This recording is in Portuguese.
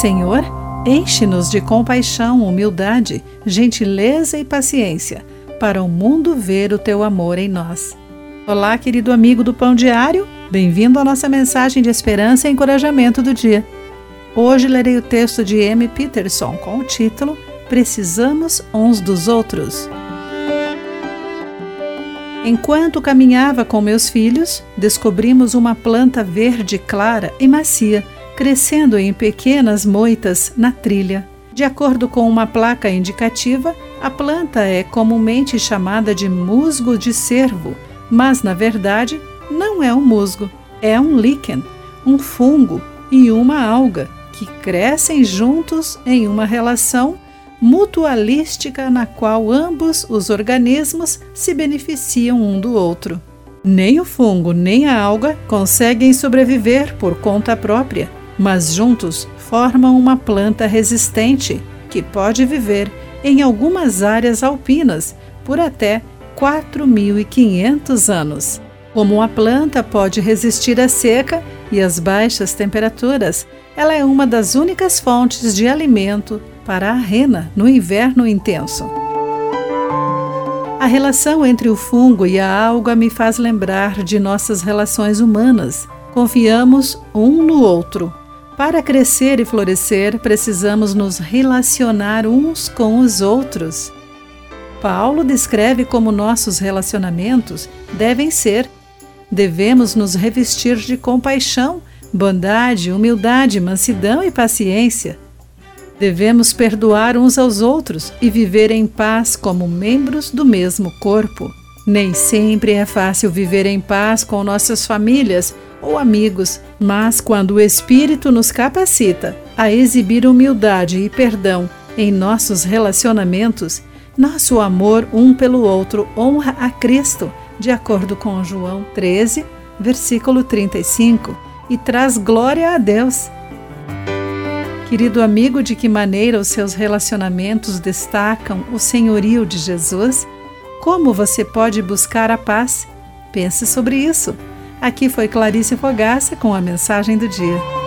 Senhor, enche-nos de compaixão, humildade, gentileza e paciência, para o mundo ver o teu amor em nós. Olá, querido amigo do Pão Diário, bem-vindo à nossa mensagem de esperança e encorajamento do dia. Hoje lerei o texto de M. Peterson com o título Precisamos uns dos outros. Enquanto caminhava com meus filhos, descobrimos uma planta verde clara e macia, crescendo em pequenas moitas na trilha. De acordo com uma placa indicativa, a planta é comumente chamada de musgo de cervo, mas na verdade não é um musgo, é um líquen, um fungo e uma alga que crescem juntos em uma relação mutualística na qual ambos os organismos se beneficiam um do outro. Nem o fungo nem a alga conseguem sobreviver por conta própria, mas juntos formam uma planta resistente que pode viver em algumas áreas alpinas por até 4.500 anos. Como a planta pode resistir à seca e às baixas temperaturas, ela é uma das únicas fontes de alimento para a rena no inverno intenso. A relação entre o fungo e a alga me faz lembrar de nossas relações humanas. Confiamos um no outro. Para crescer e florescer, precisamos nos relacionar uns com os outros. Paulo descreve como nossos relacionamentos devem ser. Devemos nos revestir de compaixão, bondade, humildade, mansidão e paciência Devemos perdoar uns aos outros e viver em paz como membros do mesmo corpo. Nem sempre é fácil viver em paz com nossas famílias ou amigos, mas quando o Espírito nos capacita a exibir humildade e perdão em nossos relacionamentos, nosso amor um pelo outro honra a Cristo, de acordo com João 13, versículo 35, e traz glória a Deus. Querido amigo, de que maneira os seus relacionamentos destacam o senhorio de Jesus? Como você pode buscar a paz? Pense sobre isso. Aqui foi Clarice Fogaça com a mensagem do dia.